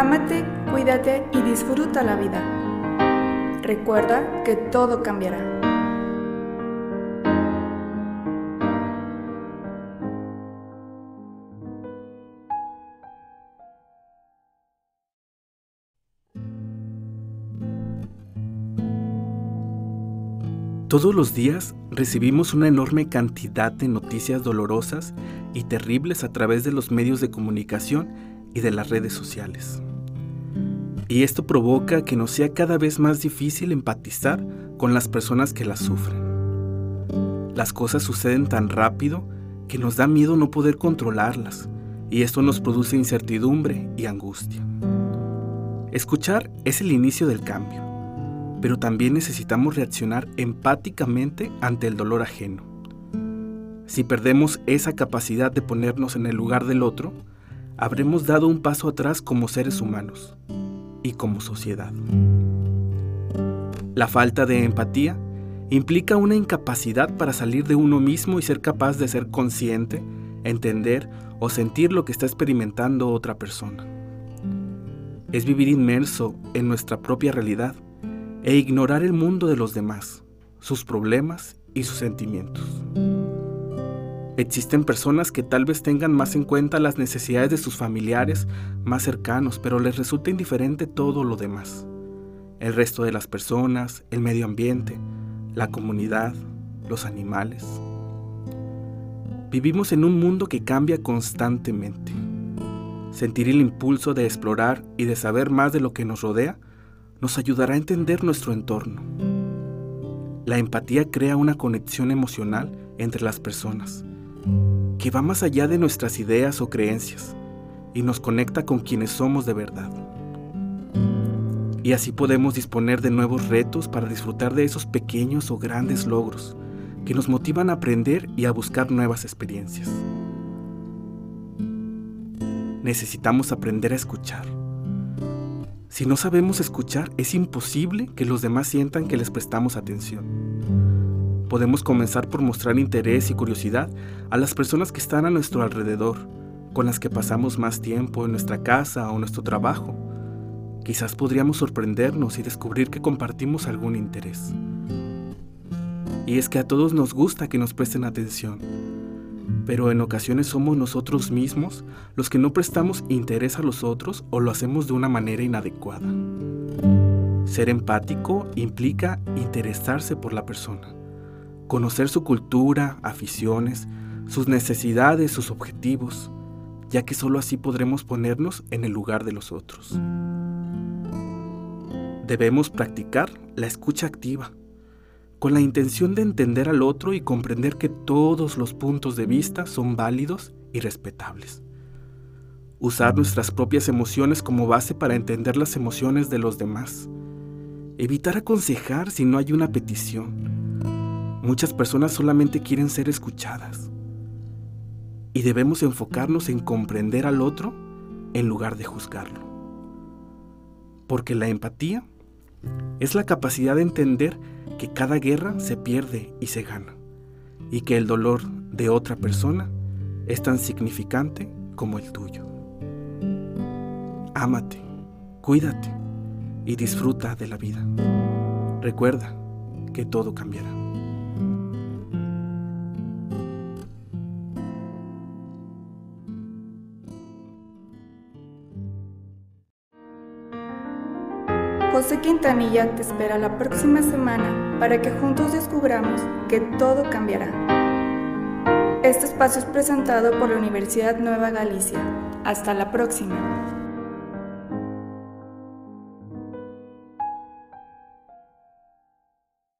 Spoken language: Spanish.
Ámate, cuídate y disfruta la vida. Recuerda que todo cambiará. Todos los días recibimos una enorme cantidad de noticias dolorosas y terribles a través de los medios de comunicación y de las redes sociales. Y esto provoca que nos sea cada vez más difícil empatizar con las personas que las sufren. Las cosas suceden tan rápido que nos da miedo no poder controlarlas y esto nos produce incertidumbre y angustia. Escuchar es el inicio del cambio pero también necesitamos reaccionar empáticamente ante el dolor ajeno. Si perdemos esa capacidad de ponernos en el lugar del otro, habremos dado un paso atrás como seres humanos y como sociedad. La falta de empatía implica una incapacidad para salir de uno mismo y ser capaz de ser consciente, entender o sentir lo que está experimentando otra persona. Es vivir inmerso en nuestra propia realidad e ignorar el mundo de los demás, sus problemas y sus sentimientos. Existen personas que tal vez tengan más en cuenta las necesidades de sus familiares más cercanos, pero les resulta indiferente todo lo demás. El resto de las personas, el medio ambiente, la comunidad, los animales. Vivimos en un mundo que cambia constantemente. Sentir el impulso de explorar y de saber más de lo que nos rodea nos ayudará a entender nuestro entorno. La empatía crea una conexión emocional entre las personas, que va más allá de nuestras ideas o creencias y nos conecta con quienes somos de verdad. Y así podemos disponer de nuevos retos para disfrutar de esos pequeños o grandes logros que nos motivan a aprender y a buscar nuevas experiencias. Necesitamos aprender a escuchar si no sabemos escuchar, es imposible que los demás sientan que les prestamos atención. Podemos comenzar por mostrar interés y curiosidad a las personas que están a nuestro alrededor, con las que pasamos más tiempo en nuestra casa o nuestro trabajo. Quizás podríamos sorprendernos y descubrir que compartimos algún interés. Y es que a todos nos gusta que nos presten atención, pero en ocasiones somos nosotros mismos los que no prestamos interés a los otros o lo hacemos de una manera inadecuada. Ser empático implica interesarse por la persona, conocer su cultura, aficiones, sus necesidades, sus objetivos, ya que sólo así podremos ponernos en el lugar de los otros. Debemos practicar la escucha activa con la intención de entender al otro y comprender que todos los puntos de vista son válidos y respetables. Usar nuestras propias emociones como base para entender las emociones de los demás. Evitar aconsejar si no hay una petición. Muchas personas solamente quieren ser escuchadas. Y debemos enfocarnos en comprender al otro en lugar de juzgarlo. Porque la empatía es la capacidad de entender que cada guerra se pierde y se gana, y que el dolor de otra persona es tan significante como el tuyo. Ámate, cuídate y disfruta de la vida. Recuerda que todo cambiará. José Quintanilla te espera la próxima semana para que juntos descubramos que todo cambiará. Este espacio es presentado por la Universidad Nueva Galicia. Hasta la próxima.